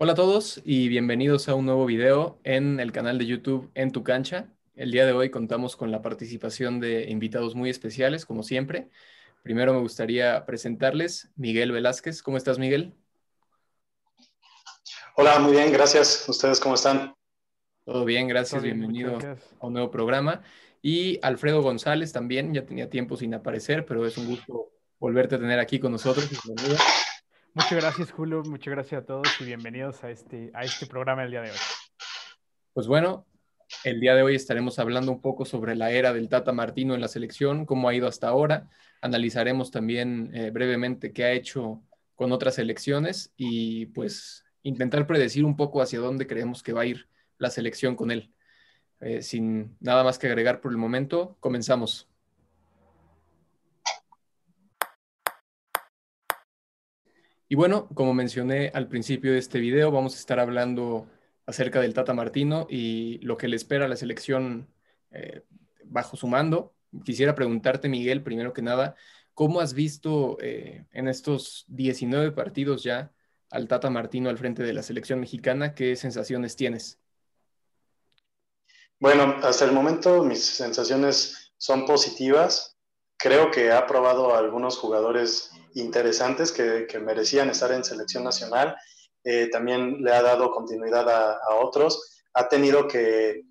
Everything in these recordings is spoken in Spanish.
Hola a todos y bienvenidos a un nuevo video en el canal de YouTube En Tu Cancha. El día de hoy contamos con la participación de invitados muy especiales, como siempre. Primero me gustaría presentarles Miguel Velázquez. ¿Cómo estás, Miguel? Hola, muy bien, gracias. ¿Ustedes cómo están? Todo bien, gracias. Bienvenido a un nuevo programa. Y Alfredo González también, ya tenía tiempo sin aparecer, pero es un gusto volverte a tener aquí con nosotros. Bienvenido. Muchas gracias, Julio. Muchas gracias a todos y bienvenidos a este, a este programa el día de hoy. Pues bueno, el día de hoy estaremos hablando un poco sobre la era del Tata Martino en la selección, cómo ha ido hasta ahora. Analizaremos también eh, brevemente qué ha hecho con otras selecciones y pues intentar predecir un poco hacia dónde creemos que va a ir la selección con él. Eh, sin nada más que agregar por el momento, comenzamos. Y bueno, como mencioné al principio de este video, vamos a estar hablando acerca del Tata Martino y lo que le espera a la selección eh, bajo su mando. Quisiera preguntarte, Miguel, primero que nada, ¿cómo has visto eh, en estos 19 partidos ya al Tata Martino al frente de la selección mexicana? ¿Qué sensaciones tienes? Bueno, hasta el momento mis sensaciones son positivas. Creo que ha probado a algunos jugadores interesantes que, merecían estar en selección nacional. Eh, también le ha dado continuidad a, otros. Ha tenido que,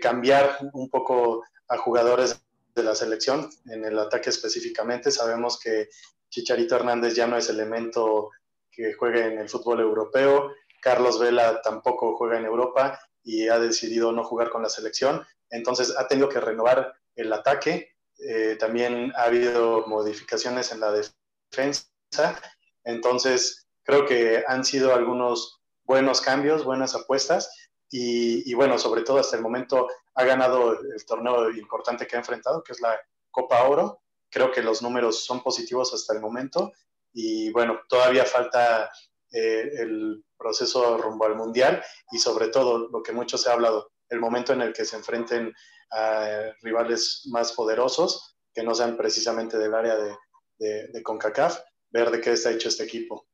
cambiar un poco a jugadores de la selección en el ataque específicamente. Sabemos que Chicharito Hernández ya no es elemento que juegue en el fútbol europeo. Carlos Vela tampoco juega en Europa y ha decidido no jugar con la selección. Entonces ha tenido que renovar el ataque. Eh, también ha habido modificaciones en la defensa. Entonces creo que han sido algunos buenos cambios, buenas apuestas. Y, bueno, sobre todo hasta el momento ha ganado el torneo importante que ha enfrentado, que es la Copa Oro. Creo que los números son positivos hasta el momento. Y bueno, todavía falta eh, el proceso rumbo al mundial y sobre todo lo que mucho se ha hablado, el momento en el que se enfrenten a rivales más poderosos que no sean precisamente del área de, CONCACAF, ver de qué está hecho este equipo.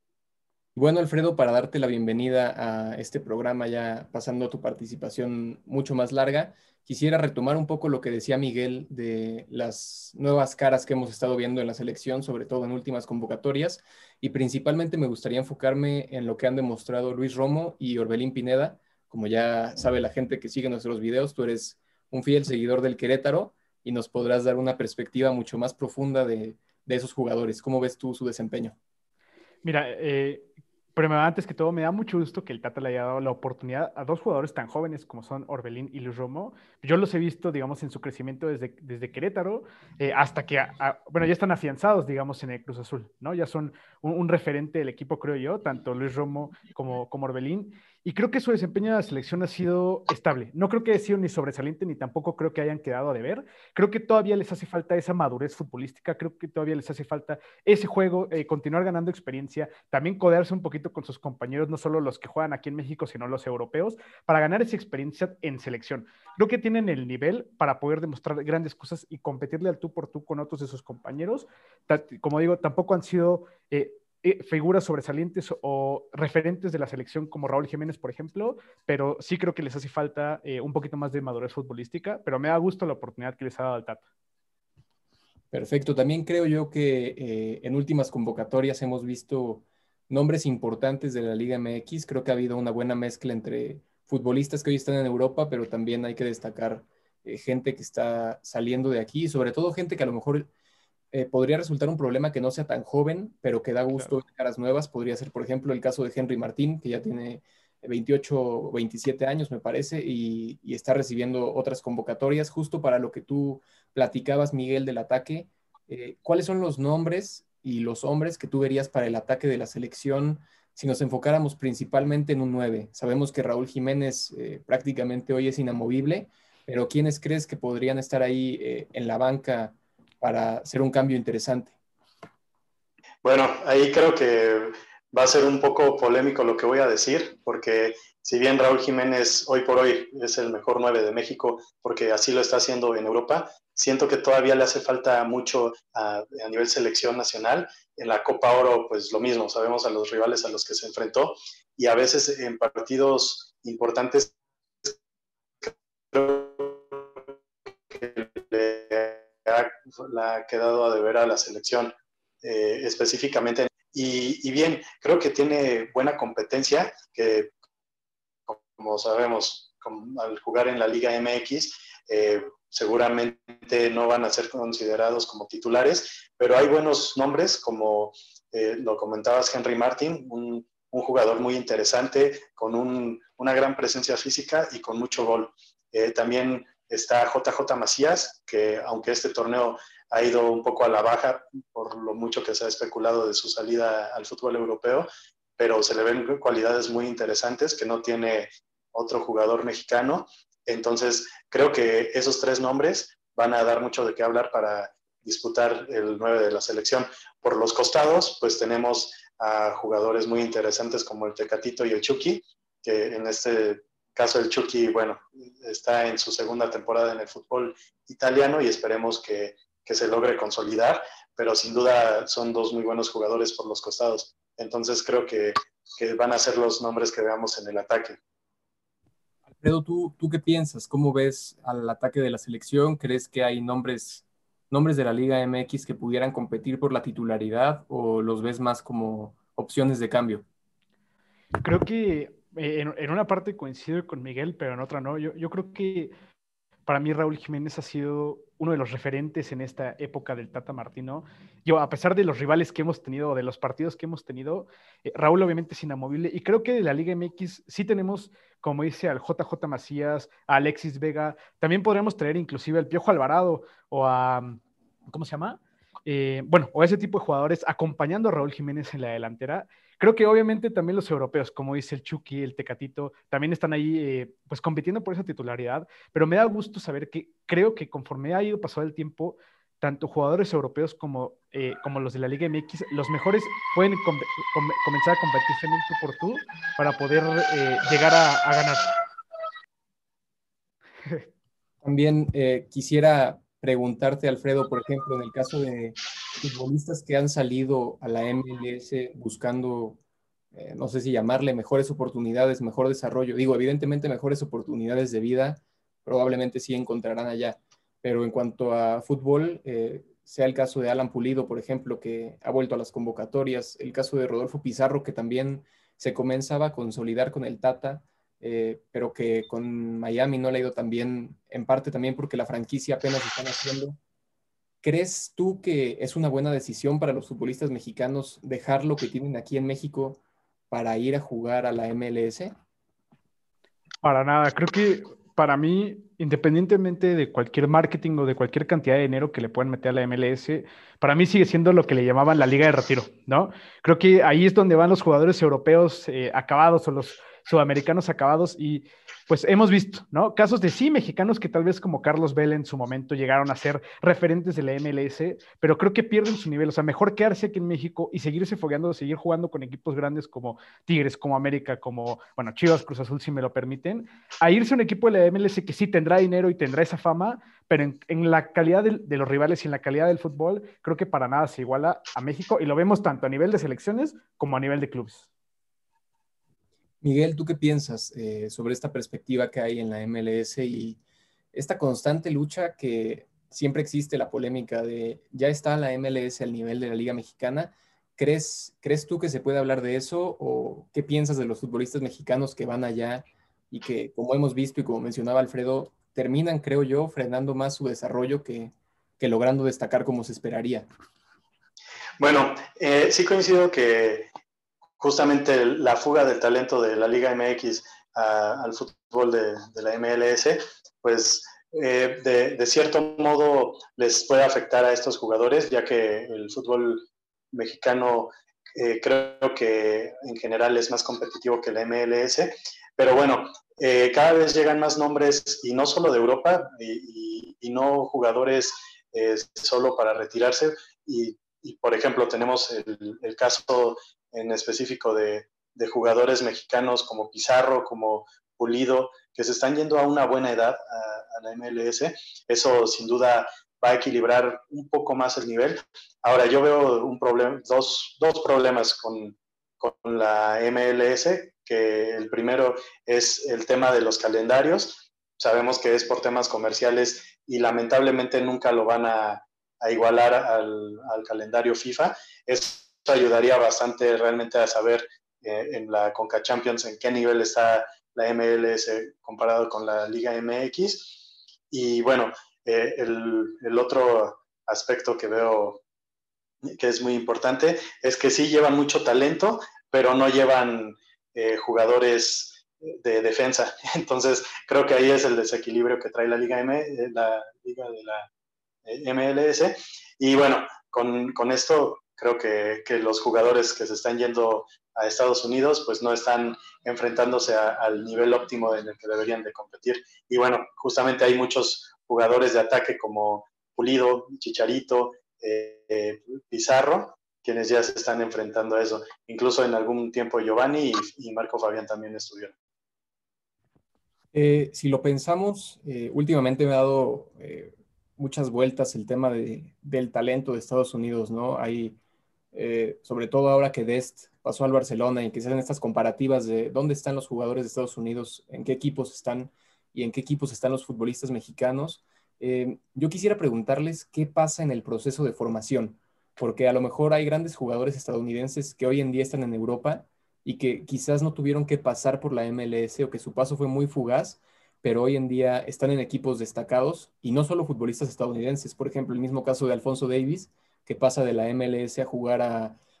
Bueno, Alfredo, para darte la bienvenida a este programa, ya pasando tu participación mucho más larga, quisiera retomar un poco lo que decía Miguel de las nuevas caras que hemos estado viendo en la selección, sobre todo en últimas convocatorias, y principalmente me gustaría enfocarme en lo que han demostrado Luis Romo y Orbelín Pineda. Como ya sabe la gente que sigue nuestros videos, tú eres un fiel seguidor del Querétaro y nos podrás dar una perspectiva mucho más profunda de, esos jugadores. ¿Cómo ves tú su desempeño? Mira, eh, pero antes que todo, me da mucho gusto que el Tata le haya dado la oportunidad a dos jugadores tan jóvenes como son Orbelín y Luis Romo. Yo los he visto, digamos, en su crecimiento desde, desde Querétaro eh, hasta que, bueno, ya están afianzados, digamos, en el Cruz Azul, ¿no? Ya son un, referente del equipo, creo yo, tanto Luis Romo como, como Orbelín. Y creo que su desempeño en la selección ha sido estable. No creo que haya sido ni sobresaliente ni tampoco creo que hayan quedado a deber. Creo que todavía les hace falta esa madurez futbolística, creo que todavía les hace falta ese juego, eh, continuar ganando experiencia, también codearse un poquito con sus compañeros, no solo los que juegan aquí en México, sino los europeos, para ganar esa experiencia en selección. Creo que tienen el nivel para poder demostrar grandes cosas y competirle al tú por tú con otros de sus compañeros. Como digo, tampoco han sido... Eh, figuras sobresalientes o referentes de la selección como Raúl Jiménez, por ejemplo, pero sí creo que les hace falta eh, un poquito más de madurez futbolística, pero me da gusto la oportunidad que les ha dado el Tata. Perfecto, también creo yo que eh, en últimas convocatorias hemos visto nombres importantes de la Liga MX, creo que ha habido una buena mezcla entre futbolistas que hoy están en Europa, pero también hay que destacar gente que está saliendo de aquí, sobre todo gente que a lo mejor eh, podría resultar un problema que no sea tan joven, pero que da gusto de caras nuevas. Podría ser, por ejemplo, el caso de Henry Martín, que ya tiene 28 o 27 años, me parece, y, está recibiendo otras convocatorias, justo para lo que tú platicabas, Miguel, del ataque. Eh, ¿Cuáles son los nombres y los hombres que tú verías para el ataque de la selección si nos enfocáramos principalmente en un 9? Sabemos que Raúl Jiménez eh, prácticamente hoy es inamovible, pero ¿quiénes crees que podrían estar ahí en la banca? Para hacer un cambio interesante. Bueno, ahí creo que va a ser un poco polémico lo que voy a decir, porque si bien Raúl Jiménez hoy por hoy es el mejor 9 de México, porque así lo está haciendo en Europa, siento que todavía le hace falta mucho a, nivel selección nacional. En la Copa Oro, pues lo mismo, sabemos a los rivales a los que se enfrentó y a veces en partidos importantes ha, quedado a deber a la selección eh, específicamente. Y, bien, creo que tiene buena competencia, que como sabemos, al jugar en la Liga MX, eh, seguramente no van a ser considerados como titulares, pero hay buenos nombres, como eh, lo comentabas Henry Martin, un, jugador muy interesante, con un, una gran presencia física y con mucho gol. también está JJ Macías, que aunque este torneo ha ido un poco a la baja por lo mucho que se ha especulado de su salida al fútbol europeo, pero se le ven cualidades muy interesantes que no tiene otro jugador mexicano. Entonces, creo que esos tres nombres van a dar mucho de qué hablar para disputar el 9 de la selección. Por los costados, pues tenemos a jugadores muy interesantes como el Tecatito y el Chucky, que en este caso el Chucky, bueno, está en su segunda temporada en el fútbol italiano y esperemos que, se logre consolidar, pero sin duda son dos muy buenos jugadores por los costados. Entonces creo que, van a ser los nombres que veamos en el ataque. Alfredo, ¿tú, ¿tú qué piensas? ¿Cómo ves al ataque de la selección? ¿Crees que hay nombres, nombres de la Liga MX que pudieran competir por la titularidad o los ves más como opciones de cambio? Creo que eh, en, una parte coincido con Miguel, pero en otra no. Yo, creo que para mí Raúl Jiménez ha sido uno de los referentes en esta época del Tata Martino. Yo, a pesar de los rivales que hemos tenido, de los partidos que hemos tenido, eh, Raúl obviamente es inamovible. Y creo que de la Liga MX sí tenemos, como dice, al JJ Macías, a Alexis Vega. También podríamos traer inclusive al Piojo Alvarado o a, ¿cómo se llama? Eh, bueno, o ese tipo de jugadores acompañando a Raúl Jiménez en la delantera. Creo que obviamente también los europeos, como dice el Chucky, el Tecatito, también están ahí eh, pues compitiendo por esa titularidad, pero me da gusto saber que creo que conforme ha ido pasado el tiempo, tanto jugadores europeos como, eh, como los de la Liga MX, los mejores pueden comenzar a competirse en un tú por tú para poder eh, llegar a, ganar. También quisiera preguntarte, Alfredo, por ejemplo, en el caso de futbolistas que han salido a la MLS buscando, eh, no sé si llamarle mejores oportunidades, mejor desarrollo. Digo, evidentemente mejores oportunidades de vida, probablemente sí encontrarán allá. Pero en cuanto a fútbol, eh, sea el caso de Alan Pulido, por ejemplo, que ha vuelto a las convocatorias, el caso de Rodolfo Pizarro, que también se comenzaba a consolidar con el Tata, eh, pero que con Miami no le ha ido tan bien, en parte también porque la franquicia apenas está haciendo. ¿Crees tú que es una buena decisión para los futbolistas mexicanos dejar lo que tienen aquí en México para ir a jugar a la MLS? Para nada, creo que para mí, independientemente de cualquier marketing o de cualquier cantidad de dinero que le puedan meter a la MLS, para mí sigue siendo lo que le llamaban la liga de retiro, ¿no? Creo que ahí es donde van los jugadores europeos eh, acabados o los sudamericanos acabados y pues hemos visto, ¿no? Casos de sí mexicanos que tal vez como Carlos Vela en su momento llegaron a ser referentes de la MLS, pero creo que pierden su nivel, o sea, mejor quedarse aquí en México y seguirse fogueando, seguir jugando con equipos grandes como Tigres, como América, como, bueno, Chivas, Cruz Azul, si me lo permiten, a irse a un equipo de la MLS que sí tendrá dinero y tendrá esa fama, pero en, la calidad de, de, los rivales y en la calidad del fútbol, creo que para nada se iguala a México y lo vemos tanto a nivel de selecciones como a nivel de clubes. Miguel, ¿tú qué piensas eh, sobre esta perspectiva que hay en la MLS y esta constante lucha que siempre existe la polémica de ya está la MLS al nivel de la Liga Mexicana? ¿Crees, ¿Crees tú que se puede hablar de eso o qué piensas de los futbolistas mexicanos que van allá y que, como hemos visto y como mencionaba Alfredo, terminan, creo yo, frenando más su desarrollo que, logrando destacar como se esperaría? Bueno, eh, sí coincido que justamente la fuga del talento de la Liga MX al fútbol de, la MLS, pues eh, de, cierto modo les puede afectar a estos jugadores, ya que el fútbol mexicano eh, creo que en general es más competitivo que la MLS. Pero bueno, eh, cada vez llegan más nombres, y no solo de Europa, y, no jugadores solo para retirarse. Y, por ejemplo, tenemos el caso en específico de, jugadores mexicanos como Pizarro, como Pulido, que se están yendo a una buena edad a, la MLS. Eso sin duda va a equilibrar un poco más el nivel. Ahora, yo veo un problema, dos, problemas con, con, la MLS que el primero es el tema de los calendarios. Sabemos que es por temas comerciales y lamentablemente nunca lo van a, igualar al, calendario FIFA. Eso ayudaría bastante realmente a saber eh, en la Conca Champions en qué nivel está la MLS comparado con la Liga MX. Y bueno, eh, el, otro aspecto que veo que es muy importante es que sí llevan mucho talento, pero no llevan eh, jugadores de defensa. Entonces, creo que ahí es el desequilibrio que trae la Liga, M, eh, la Liga de la MLS. Y bueno, con, con esto creo que, que, los jugadores que se están yendo a Estados Unidos, pues no están enfrentándose al nivel óptimo en el que deberían de competir. Y bueno, justamente hay muchos jugadores de ataque como Pulido, Chicharito, eh, Pizarro, quienes ya se están enfrentando a eso. Incluso en algún tiempo Giovanni y, Marco Fabián también estuvieron. Eh, si lo pensamos, eh, últimamente me ha dado muchas vueltas el tema del talento de Estados Unidos, ¿no? Hay, sobre todo ahora que Dest pasó al Barcelona y que se hacen estas comparativas de dónde están los jugadores de Estados Unidos, en qué equipos están y en qué equipos están los futbolistas mexicanos. Eh, yo quisiera preguntarles qué pasa en el proceso de formación, porque a lo mejor hay grandes jugadores estadounidenses que hoy en día están en Europa y que quizás no tuvieron que pasar por la MLS o que su paso fue muy fugaz, pero hoy en día están en equipos destacados y no solo futbolistas estadounidenses. Por ejemplo, el mismo caso de Alfonso Davis, que pasa de la MLS a jugar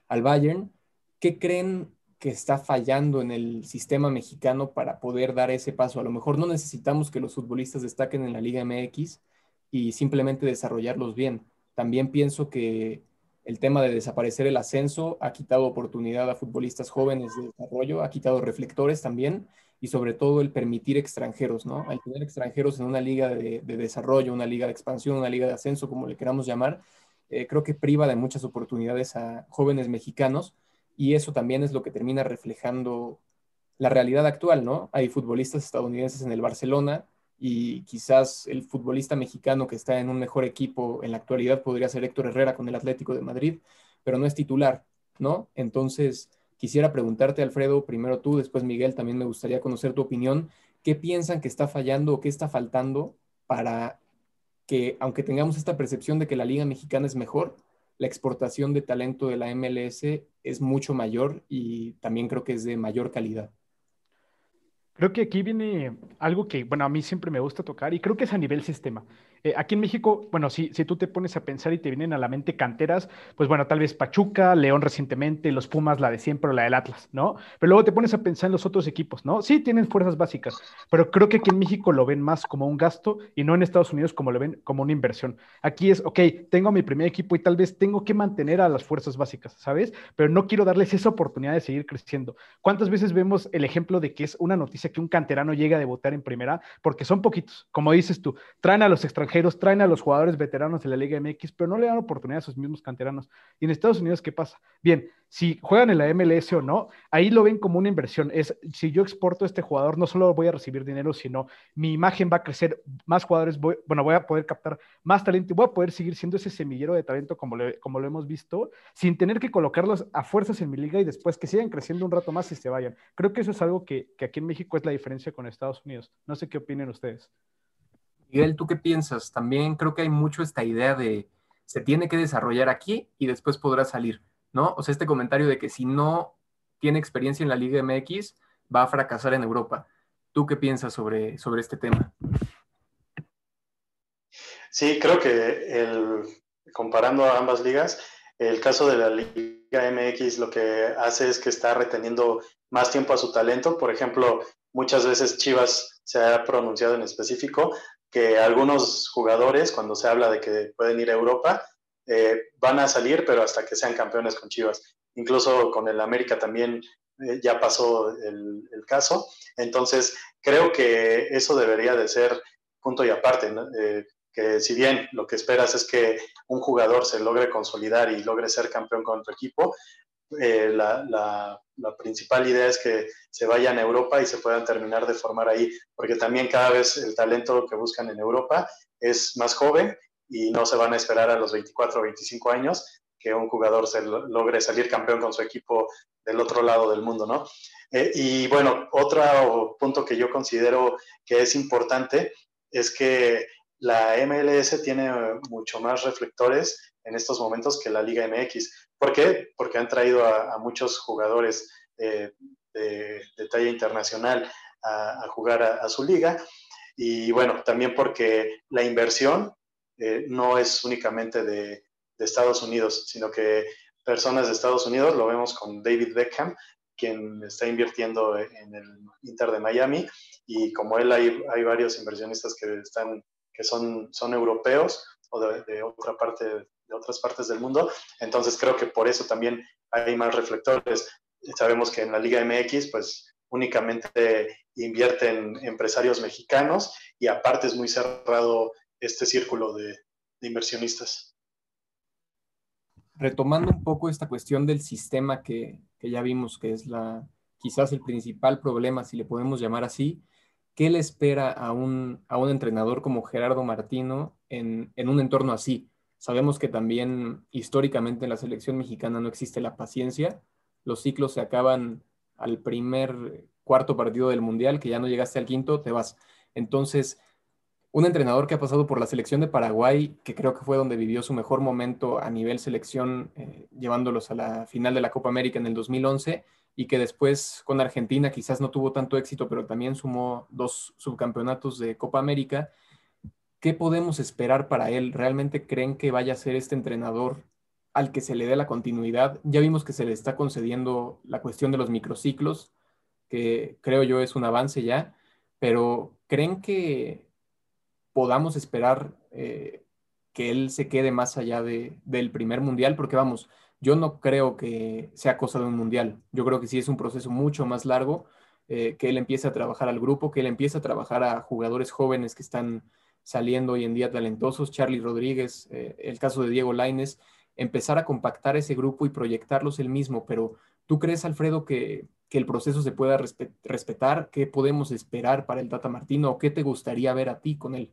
al Bayern. ¿Qué creen que está fallando en el sistema mexicano para poder dar ese paso. A lo mejor no necesitamos que los futbolistas destaquen en la Liga MX y simplemente desarrollarlos bien. También pienso que el tema de desaparecer el ascenso ha quitado oportunidad a futbolistas jóvenes de desarrollo, ha quitado reflectores también y sobre todo el permitir extranjeros, ¿no? Al tener extranjeros en una liga de, desarrollo, una liga de expansión, una liga de ascenso, como le queramos llamar, eh, creo que priva de muchas oportunidades a jóvenes mexicanos y eso también es lo que termina reflejando la realidad actual, ¿no? Hay futbolistas estadounidenses en el Barcelona y quizás el futbolista mexicano que está en un mejor equipo en la actualidad podría ser Héctor Herrera con el Atlético de Madrid, pero no es titular, ¿no? Entonces, quisiera preguntarte, Alfredo, primero tú, después Miguel, también me gustaría conocer tu opinión. ¿Qué piensan que está fallando o qué está faltando para que, aunque tengamos esta percepción de que la Liga Mexicana es mejor, la exportación de talento de la MLS es mucho mayor y también creo que es de mayor calidad. Creo que aquí viene algo que, bueno, a mí siempre me gusta tocar y creo que es a nivel sistema. Eh, aquí en México, bueno, si, si tú te pones a pensar y te vienen a la mente canteras, pues bueno, tal vez Pachuca, León recientemente, los Pumas, la de siempre o la del Atlas, ¿no? Pero luego te pones a pensar en los otros equipos, ¿no? Sí, tienen fuerzas básicas, pero creo que aquí en México lo ven más como un gasto y no en Estados Unidos como lo ven como una inversión. Aquí es, ok, tengo mi primer equipo y tal vez tengo que mantener a las fuerzas básicas, ¿sabes? Pero no quiero darles esa oportunidad de seguir creciendo. ¿Cuántas veces vemos el ejemplo de que es una noticia que un canterano llega a debutar en primera? Porque son poquitos, como dices tú, traen a los extranjeros traen a los jugadores veteranos de la Liga MX, pero no le dan oportunidad a sus mismos canteranos. Y en Estados Unidos, ¿qué pasa? Bien, si juegan en la MLS o no, ahí lo ven como una inversión. Es si yo exporto a este jugador, no solo voy a recibir dinero, sino mi imagen va a crecer, más jugadores, bueno, voy a poder captar más talento y voy a poder seguir siendo ese semillero de talento como, como lo hemos visto, sin tener que colocarlos a fuerzas en mi liga y después que sigan creciendo un rato más y se vayan. Creo que eso es algo que, que aquí en México es la diferencia con Estados Unidos. No sé qué opinen ustedes. Miguel, ¿tú qué piensas? También creo que hay mucho esta idea de se tiene que desarrollar aquí y después podrá salir, ¿no? O sea, este comentario de que si no tiene experiencia en la Liga MX, va a fracasar en Europa. ¿Tú qué piensas sobre, sobre este tema? Sí, creo que el, comparando a ambas ligas, el caso de la Liga MX lo que hace es que está reteniendo más tiempo a su talento. Por ejemplo, muchas veces Chivas se ha pronunciado en específico que algunos jugadores, cuando se habla de que pueden ir a Europa, eh, van a salir, pero hasta que sean campeones con Chivas. Incluso con el América también eh, ya pasó el, caso. Entonces, creo que eso debería de ser punto y aparte, eh, que si bien lo que esperas es que un jugador se logre consolidar y logre ser campeón con tu equipo, eh, la, la, principal idea es que se vayan a Europa y se puedan terminar de formar ahí, porque también cada vez el talento que buscan en Europa es más joven y no se van a esperar a los 24 o 25 años, que un jugador se logre salir campeón con su equipo del otro lado del mundo, ¿no? Eh, y bueno, otro punto que yo considero que es importante es que la MLS tiene mucho más reflectores en estos momentos que la Liga MX. ¿Por qué? Porque han traído a, muchos jugadores eh, de, talla internacional a, jugar a, su liga. Y bueno, también porque la inversión eh, no es únicamente de, Estados Unidos, sino que personas de Estados Unidos, lo vemos con David Beckham, quien está invirtiendo en el Inter de Miami, y como él hay, hay varios inversionistas que, están, que son, son europeos o de, otra parte, de otras partes del mundo, entonces creo que por eso también hay más reflectores. Sabemos que en la Liga MX, pues únicamente invierten empresarios mexicanos y aparte es muy cerrado este círculo de, inversionistas. Retomando un poco esta cuestión del sistema que, ya vimos que es la, quizás el principal problema, si le podemos llamar así, ¿qué le espera a un, a un entrenador como Gerardo Martino en, en, un entorno así? Sabemos que también históricamente en la selección mexicana no existe la paciencia, los ciclos se acaban al primer cuarto partido del Mundial, que ya no llegaste al quinto, te vas. Entonces, un entrenador que ha pasado por la selección de Paraguay, que creo que fue donde vivió su mejor momento a nivel selección, eh, llevándolos a la final de la Copa América en el 2011, y que después con Argentina quizás no tuvo tanto éxito, pero también sumó dos subcampeonatos de Copa América. ¿Qué podemos esperar para él? ¿Realmente creen que vaya a ser este entrenador al que se le dé la continuidad? Ya vimos que se le está concediendo la cuestión de los microciclos, que creo yo es un avance ya, pero ¿creen que podamos esperar eh, que él se quede más allá de, del primer mundial? Porque vamos, yo no creo que sea cosa de un mundial, yo creo que sí es un proceso mucho más largo, eh, que él empiece a trabajar al grupo, que él empiece a trabajar a jugadores jóvenes que están saliendo hoy en día talentosos, Charlie Rodríguez, eh, el caso de Diego Laines, empezar a compactar ese grupo y proyectarlos él mismo, pero ¿tú crees, Alfredo, que que el proceso se pueda respetar? ¿Qué podemos esperar para el Tata Martino? ¿O qué te gustaría ver a ti con él?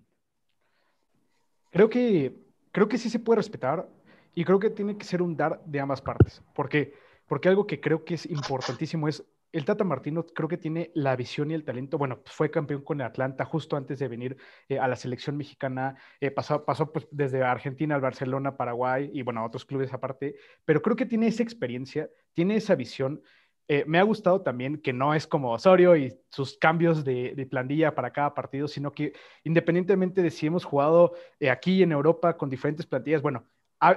Creo que, creo que sí se puede respetar y creo que tiene que ser un dar de ambas partes. ¿Por qué? Porque algo que creo que es importantísimo es el Tata Martino creo que tiene la visión y el talento. Bueno, fue campeón con Atlanta justo antes de venir eh, a la selección mexicana. Eh, pasó pues, desde Argentina al Barcelona, Paraguay y bueno, a otros clubes aparte. Pero creo que tiene esa experiencia, tiene esa visión eh, me ha gustado también que no es como Osorio y sus cambios de, plantilla para cada partido, sino que independientemente de si hemos jugado aquí en Europa con diferentes plantillas, bueno,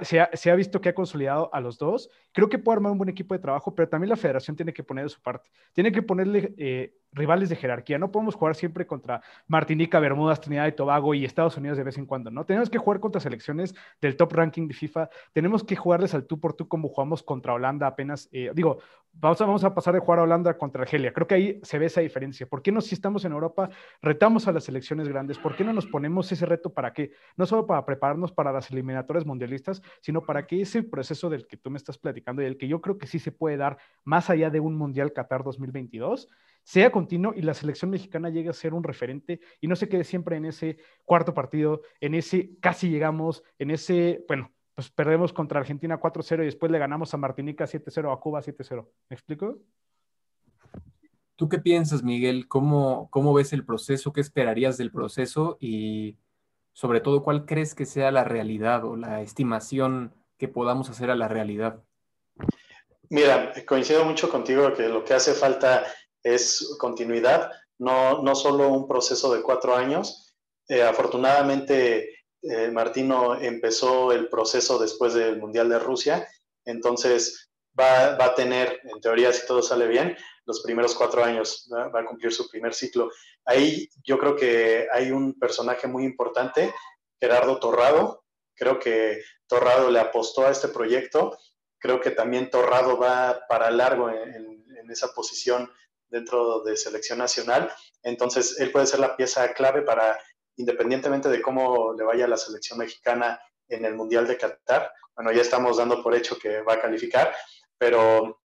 se, ha, visto que ha consolidado a los dos. Creo que puede armar un buen equipo de trabajo, pero también la federación tiene que poner de su parte. Tiene que ponerle eh, rivales de jerarquía. No podemos jugar siempre contra Martinica, Bermudas, Trinidad y Tobago y Estados Unidos de vez en cuando, ¿no? Tenemos que jugar contra selecciones del top ranking de FIFA. Tenemos que jugarles al tú por tú como jugamos contra Holanda apenas. Eh, digo, vamos a, vamos a pasar de jugar a Holanda contra Argelia. Creo que ahí se ve esa diferencia. ¿Por qué no, si estamos en Europa, retamos a las selecciones grandes? ¿Por qué no nos ponemos ese reto para qué? No solo para prepararnos para las eliminatorias mundialistas, sino para que ese proceso del que tú me estás platicando y el que yo creo que sí se puede dar más allá de un Mundial Qatar 2022 sea continuo y la selección mexicana llegue a ser un referente y no se quede siempre en ese cuarto partido, en ese casi llegamos, en ese, bueno, pues perdemos contra Argentina 4-0 y después le ganamos a Martinica 7-0, a Cuba 7-0. ¿Me explico? ¿Tú qué piensas, Miguel? ¿Cómo, ¿Cómo ves el proceso? ¿Qué esperarías del proceso? Y sobre todo, ¿cuál crees que sea la realidad o la estimación que podamos hacer a la realidad? Mira, coincido mucho contigo que lo que hace falta es continuidad, no, no solo un proceso de cuatro años. Eh, afortunadamente, eh, Martino empezó el proceso después del Mundial de Rusia, entonces va, va, a tener, en teoría, si todo sale bien, los primeros cuatro años, va, va a cumplir su primer ciclo. Ahí yo creo que hay un personaje muy importante, Gerardo Torrado. Creo que Torrado le apostó a este proyecto. Creo que también Torrado va para largo en, en esa posición dentro de selección nacional. Entonces, él puede ser la pieza clave para, independientemente de cómo le vaya a la selección mexicana en el Mundial de Qatar, bueno, ya estamos dando por hecho que va a calificar, pero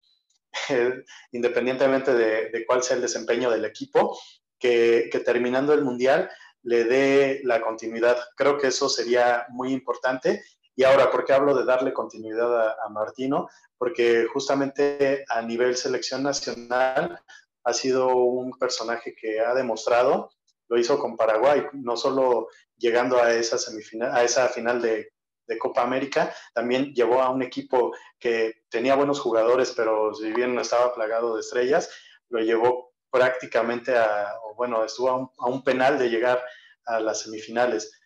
eh, independientemente de, cuál sea el desempeño del equipo, que, que terminando el Mundial le dé la continuidad. Creo que eso sería muy importante Y ahora, ¿por qué hablo de darle continuidad a, Martino? Porque justamente a nivel selección nacional ha sido un personaje que ha demostrado, lo hizo con Paraguay, no solo llegando a esa semifinal, a esa final de, Copa América, también llevó a un equipo que tenía buenos jugadores, pero si bien no estaba plagado de estrellas, lo llevó prácticamente a, bueno, estuvo a un, penal de llegar a las semifinales.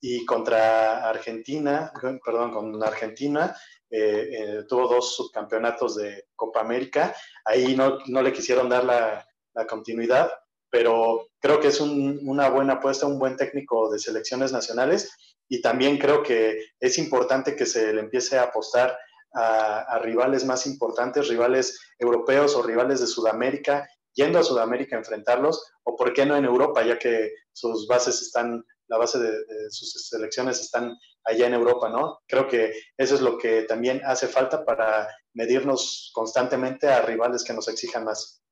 Y contra Argentina, perdón, con Argentina, eh, eh, tuvo dos subcampeonatos de Copa América. Ahí no, no le quisieron dar la, la, continuidad, pero creo que es un, una buena apuesta, un buen técnico de selecciones nacionales. Y también creo que es importante que se le empiece a apostar a, a, rivales más importantes, rivales europeos o rivales de Sudamérica yendo a Sudamérica a enfrentarlos, o por qué no en Europa, ya que sus bases están, la base de, sus selecciones están allá en Europa, ¿no? Creo que eso es lo que también hace falta para medirnos constantemente a rivales que nos exijan más.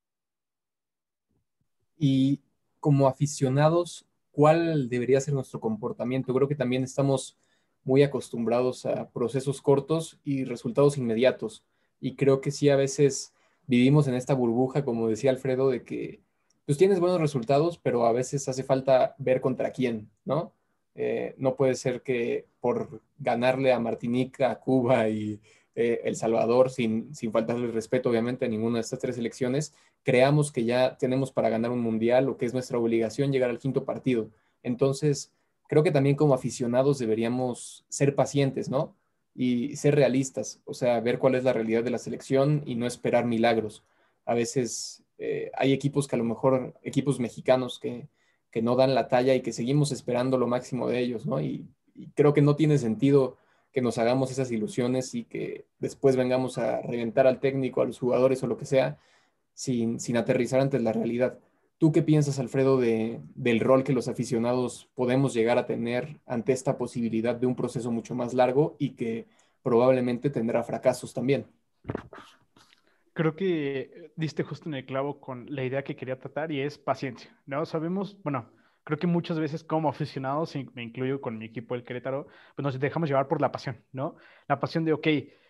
Y como aficionados, ¿cuál debería ser nuestro comportamiento? Creo que también estamos muy acostumbrados a procesos cortos y resultados inmediatos. Y creo que sí, a veces vivimos en esta burbuja, como decía Alfredo, de que pues tienes buenos resultados, pero a veces hace falta ver contra quién, ¿no? Eh, no puede ser que por ganarle a Martinica, a Cuba y eh, El Salvador, sin, sin faltarle respeto, obviamente, a ninguna de estas tres elecciones, creamos que ya tenemos para ganar un mundial o que es nuestra obligación llegar al quinto partido. Entonces, creo que también como aficionados deberíamos ser pacientes, ¿no? y ser realistas, o sea, ver cuál es la realidad de la selección y no esperar milagros. A veces eh, hay equipos que a lo mejor, equipos mexicanos que, que, no dan la talla y que seguimos esperando lo máximo de ellos, ¿no? Y, creo que no tiene sentido que nos hagamos esas ilusiones y que después vengamos a reventar al técnico, a los jugadores o lo que sea, sin, sin aterrizar ante la realidad. ¿Tú qué piensas, Alfredo, de, del rol que los aficionados podemos llegar a tener ante esta posibilidad de un proceso mucho más largo y que probablemente tendrá fracasos también? Creo que diste justo en el clavo con la idea que quería tratar y es paciencia, ¿no? Sabemos, bueno, creo que muchas veces como aficionados, y me incluyo con mi equipo el Querétaro, pues nos dejamos llevar por la pasión, ¿no? La pasión de, ok,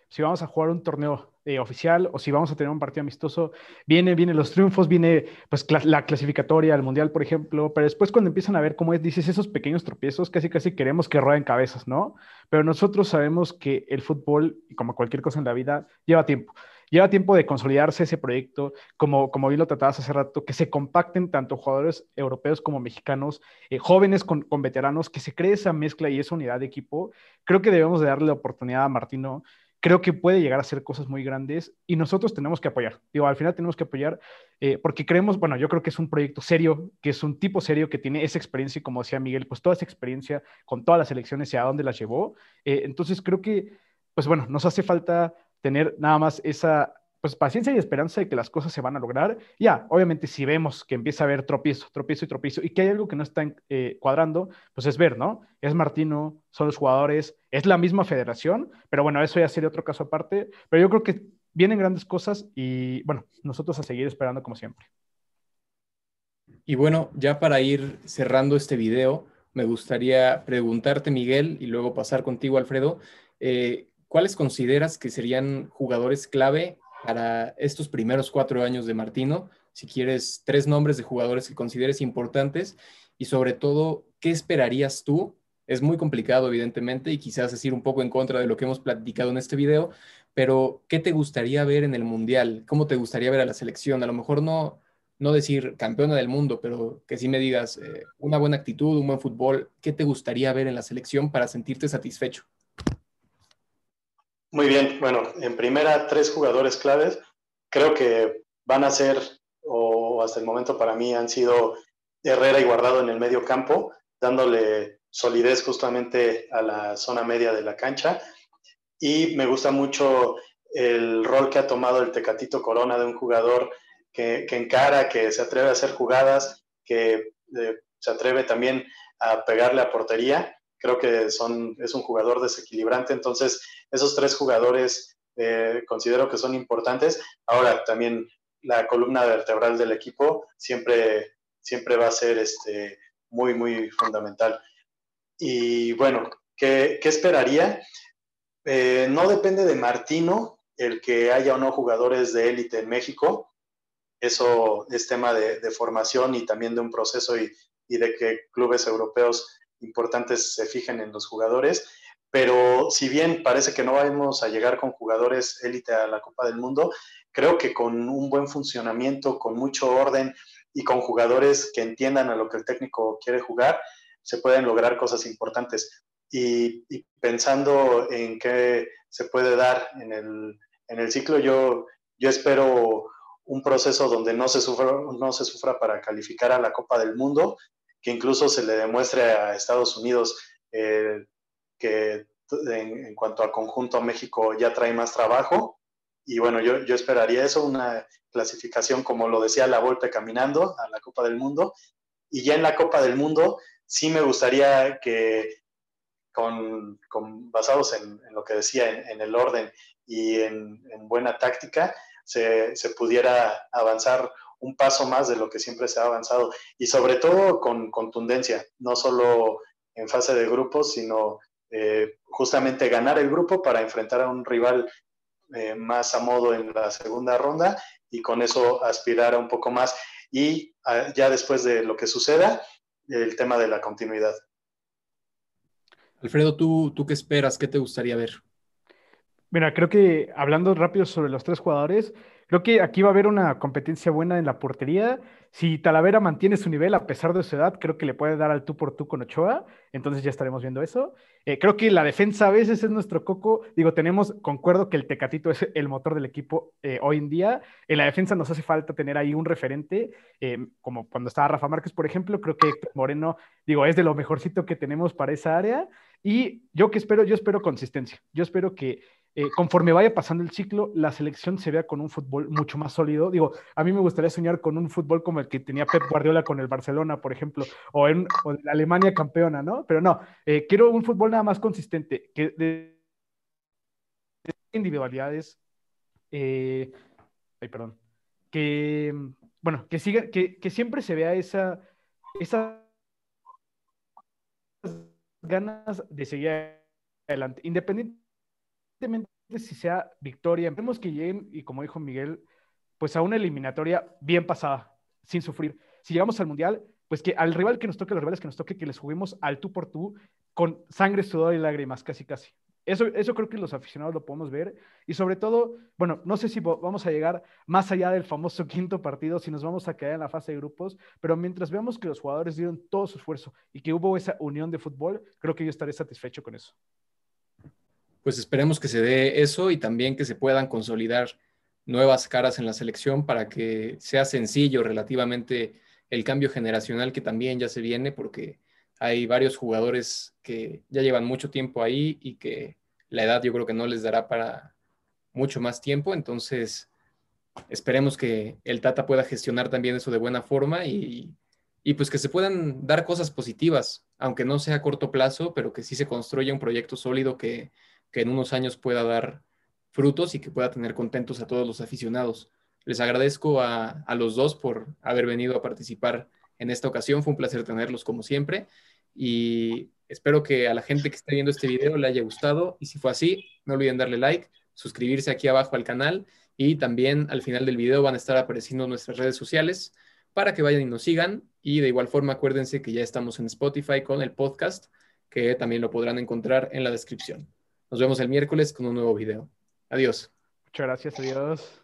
si vamos a jugar un torneo eh, oficial o si vamos a tener un partido amistoso, viene, vienen los triunfos, viene pues la clasificatoria al mundial, por ejemplo, pero después cuando empiezan a ver cómo es, dices, esos pequeños tropiezos, casi casi queremos que rueden cabezas, ¿no? Pero nosotros sabemos que el fútbol, como cualquier cosa en la vida, lleva tiempo. Lleva tiempo de consolidarse ese proyecto, como, como bien lo tratabas hace rato, que se compacten tanto jugadores europeos como mexicanos, eh, jóvenes con, veteranos, que se cree esa mezcla y esa unidad de equipo. Creo que debemos de darle la oportunidad a Martino creo que puede llegar a hacer cosas muy grandes y nosotros tenemos que apoyar. Digo, al final tenemos que apoyar eh, porque creemos, bueno, yo creo que es un proyecto serio, que es un tipo serio que tiene esa experiencia y como decía Miguel, pues toda esa experiencia con todas las elecciones y a dónde las llevó. Eh, entonces creo que, pues bueno, nos hace falta tener nada más esa pues paciencia y esperanza de que las cosas se van a lograr. Ya, obviamente si vemos que empieza a haber tropiezo, tropiezo y tropiezo y que hay algo que no está eh, cuadrando, pues es ver, ¿no? Es Martino, son los jugadores, es la misma federación, pero bueno, eso ya sería otro caso aparte, pero yo creo que vienen grandes cosas y bueno, nosotros a seguir esperando como siempre. Y bueno, ya para ir cerrando este video, me gustaría preguntarte, Miguel, y luego pasar contigo, Alfredo, eh, ¿cuáles consideras que serían jugadores clave para estos primeros cuatro años de Martino, si quieres tres nombres de jugadores que consideres importantes y sobre todo, ¿qué esperarías tú? Es muy complicado, evidentemente, y quizás decir un poco en contra de lo que hemos platicado en este video, pero ¿qué te gustaría ver en el Mundial? ¿Cómo te gustaría ver a la selección? A lo mejor no, no decir campeona del mundo, pero que sí me digas eh, una buena actitud, un buen fútbol. ¿Qué te gustaría ver en la selección para sentirte satisfecho? Muy bien, bueno, en primera, tres jugadores claves. Creo que van a ser, o hasta el momento para mí han sido Herrera y Guardado en el medio campo, dándole solidez justamente a la zona media de la cancha. Y me gusta mucho el rol que ha tomado el Tecatito Corona de un jugador que, encara, que se atreve a hacer jugadas, que eh, se atreve también a pegarle a portería creo que son, es un jugador desequilibrante, entonces esos tres jugadores eh, considero que son importantes. Ahora también la columna vertebral del equipo siempre, siempre va a ser este, muy, muy fundamental. Y bueno, ¿qué, qué esperaría? eh, no depende de Martino el que haya o no jugadores de élite en México. Eso es tema de, formación y también de un proceso y, y, de que clubes europeos importantes se fijen en los jugadores. Pero si bien parece que no vamos a llegar con jugadores élite a la Copa del Mundo, creo que con un buen funcionamiento, con mucho orden y con jugadores que entiendan a lo que el técnico quiere jugar, se pueden lograr cosas importantes. Y, pensando en qué se puede dar en el, en el ciclo, yo, yo espero un proceso donde no se, sufra, no se sufra para calificar a la Copa del Mundo, que incluso se le demuestre a Estados Unidos eh, que en, cuanto a conjunto México ya trae más trabajo. Y bueno, yo, yo esperaría eso, una clasificación como lo decía la Volpe caminando a la Copa del Mundo. Y ya en la Copa del Mundo sí me gustaría que con, basados en, lo que decía, en, el orden y en, buena táctica, se, se, pudiera avanzar un paso más de lo que siempre se ha avanzado y sobre todo con contundencia, no solo en fase de grupos, sino eh, justamente ganar el grupo para enfrentar a un rival eh, más a modo en la segunda ronda y con eso aspirar a un poco más. Y ah, ya después de lo que suceda, el tema de la continuidad. Alfredo, ¿tú, ¿tú qué esperas? ¿Qué te gustaría ver? Mira, creo que hablando rápido sobre los tres jugadores, creo que aquí va a haber una competencia buena en la portería. Si Talavera mantiene su nivel a pesar de su edad, creo que le puede dar al tú por tú con Ochoa. Entonces ya estaremos viendo eso. Eh, creo que la defensa a veces es nuestro coco. Digo, tenemos, concuerdo que el Tecatito es el motor del equipo eh, hoy en día. En la defensa nos hace falta tener ahí un referente, eh, como cuando estaba Rafa Márquez, por ejemplo. Creo que Moreno, digo, es de lo mejorcito que tenemos para esa área. Y yo que espero, yo espero consistencia. Yo espero que eh, conforme vaya pasando el ciclo, la selección se vea con un fútbol mucho más sólido. Digo, a mí me gustaría soñar con un fútbol como el que tenía Pep Guardiola con el Barcelona, por ejemplo, o en, Alemania campeona, ¿no? Pero no, eh, quiero un fútbol nada más consistente, que de, individualidades, eh, ay, perdón, que, bueno, que siga, que, que siempre se vea esa, esa ganas de seguir adelante, independientemente independientemente si sea victoria, vemos que lleguen, y como dijo Miguel, pues a una eliminatoria bien pasada, sin sufrir. Si llegamos al Mundial, pues que al rival que nos toque, los rivales que nos toque, que les juguemos al tú por tú, con sangre, sudor y lágrimas, casi, casi. Eso, eso creo que los aficionados lo podemos ver. Y sobre todo, bueno, no sé si vamos a llegar más allá del famoso quinto partido, si nos vamos a quedar en la fase de grupos, pero mientras veamos que los jugadores dieron todo su esfuerzo y que hubo esa unión de fútbol, creo que yo estaré satisfecho con eso pues esperemos que se dé eso y también que se puedan consolidar nuevas caras en la selección para que sea sencillo relativamente el cambio generacional que también ya se viene, porque hay varios jugadores que ya llevan mucho tiempo ahí y que la edad yo creo que no les dará para mucho más tiempo, entonces esperemos que el Tata pueda gestionar también eso de buena forma y, y pues que se puedan dar cosas positivas, aunque no sea a corto plazo, pero que sí se construya un proyecto sólido que que en unos años pueda dar frutos y que pueda tener contentos a todos los aficionados. Les agradezco a, los dos por haber venido a participar en esta ocasión. Fue un placer tenerlos como siempre y espero que a la gente que esté viendo este video le haya gustado y si fue así, no olviden darle like, suscribirse aquí abajo al canal y también al final del video van a estar apareciendo nuestras redes sociales para que vayan y nos sigan y de igual forma acuérdense que ya estamos en Spotify con el podcast que también lo podrán encontrar en la descripción. Nos vemos el miércoles con un nuevo video. Adiós. Muchas gracias, adiós.